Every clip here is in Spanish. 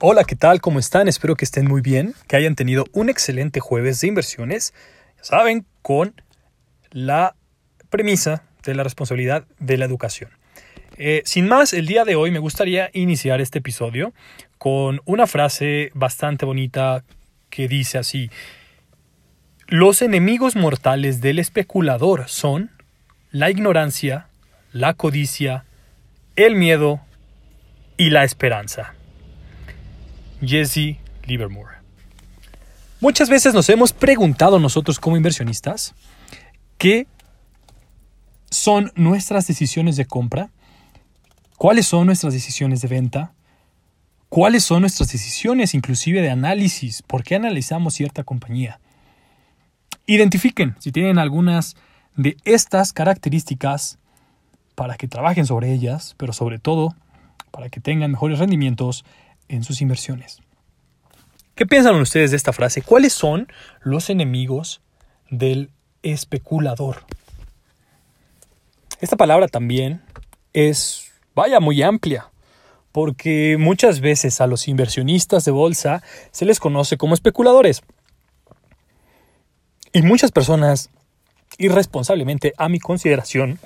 Hola, ¿qué tal? ¿Cómo están? Espero que estén muy bien, que hayan tenido un excelente jueves de inversiones, ya saben, con la premisa de la responsabilidad de la educación. Eh, sin más, el día de hoy me gustaría iniciar este episodio con una frase bastante bonita que dice así, los enemigos mortales del especulador son la ignorancia, la codicia, el miedo y la esperanza. Jesse Livermore. Muchas veces nos hemos preguntado nosotros como inversionistas qué son nuestras decisiones de compra, cuáles son nuestras decisiones de venta, cuáles son nuestras decisiones inclusive de análisis, por qué analizamos cierta compañía. Identifiquen si tienen algunas de estas características para que trabajen sobre ellas, pero sobre todo para que tengan mejores rendimientos en sus inversiones. ¿Qué piensan ustedes de esta frase? ¿Cuáles son los enemigos del especulador? Esta palabra también es, vaya, muy amplia, porque muchas veces a los inversionistas de bolsa se les conoce como especuladores. Y muchas personas, irresponsablemente a mi consideración,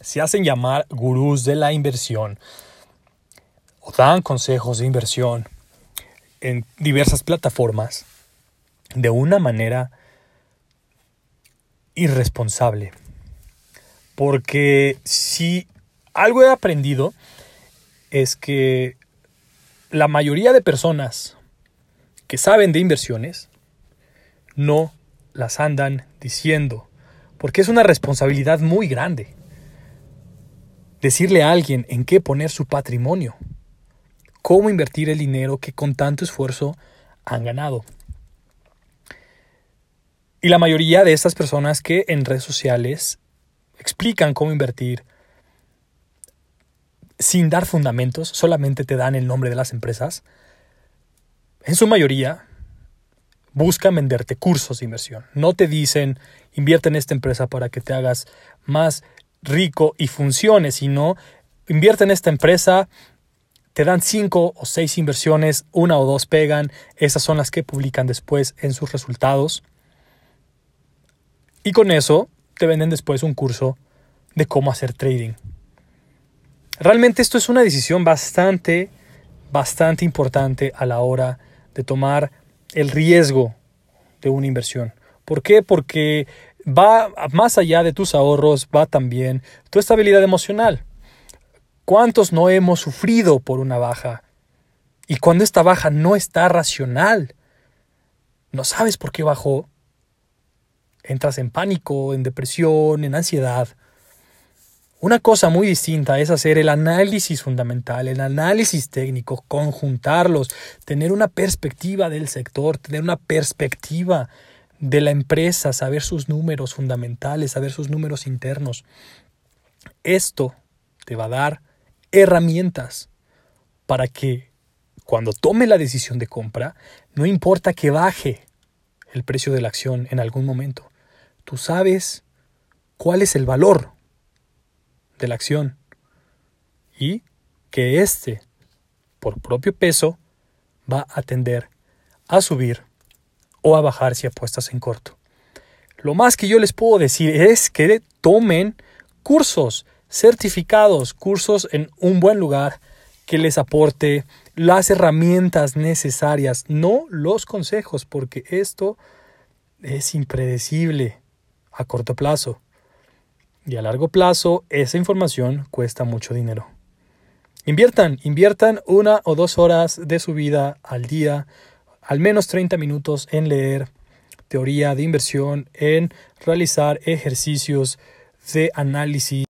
se hacen llamar gurús de la inversión o dan consejos de inversión en diversas plataformas de una manera irresponsable. Porque si algo he aprendido es que la mayoría de personas que saben de inversiones no las andan diciendo, porque es una responsabilidad muy grande decirle a alguien en qué poner su patrimonio cómo invertir el dinero que con tanto esfuerzo han ganado. Y la mayoría de estas personas que en redes sociales explican cómo invertir sin dar fundamentos, solamente te dan el nombre de las empresas, en su mayoría buscan venderte cursos de inversión. No te dicen invierte en esta empresa para que te hagas más rico y funcione, sino invierte en esta empresa te dan cinco o seis inversiones, una o dos pegan, esas son las que publican después en sus resultados. Y con eso te venden después un curso de cómo hacer trading. Realmente esto es una decisión bastante, bastante importante a la hora de tomar el riesgo de una inversión. ¿Por qué? Porque va más allá de tus ahorros, va también tu estabilidad emocional. ¿Cuántos no hemos sufrido por una baja? Y cuando esta baja no está racional, no sabes por qué bajó, entras en pánico, en depresión, en ansiedad. Una cosa muy distinta es hacer el análisis fundamental, el análisis técnico, conjuntarlos, tener una perspectiva del sector, tener una perspectiva de la empresa, saber sus números fundamentales, saber sus números internos. Esto te va a dar herramientas para que cuando tome la decisión de compra, no importa que baje el precio de la acción en algún momento, tú sabes cuál es el valor de la acción y que éste, por propio peso, va a tender a subir o a bajar si apuestas en corto. Lo más que yo les puedo decir es que tomen cursos, certificados, cursos en un buen lugar que les aporte las herramientas necesarias, no los consejos, porque esto es impredecible a corto plazo. Y a largo plazo esa información cuesta mucho dinero. Inviertan, inviertan una o dos horas de su vida al día, al menos 30 minutos en leer teoría de inversión, en realizar ejercicios de análisis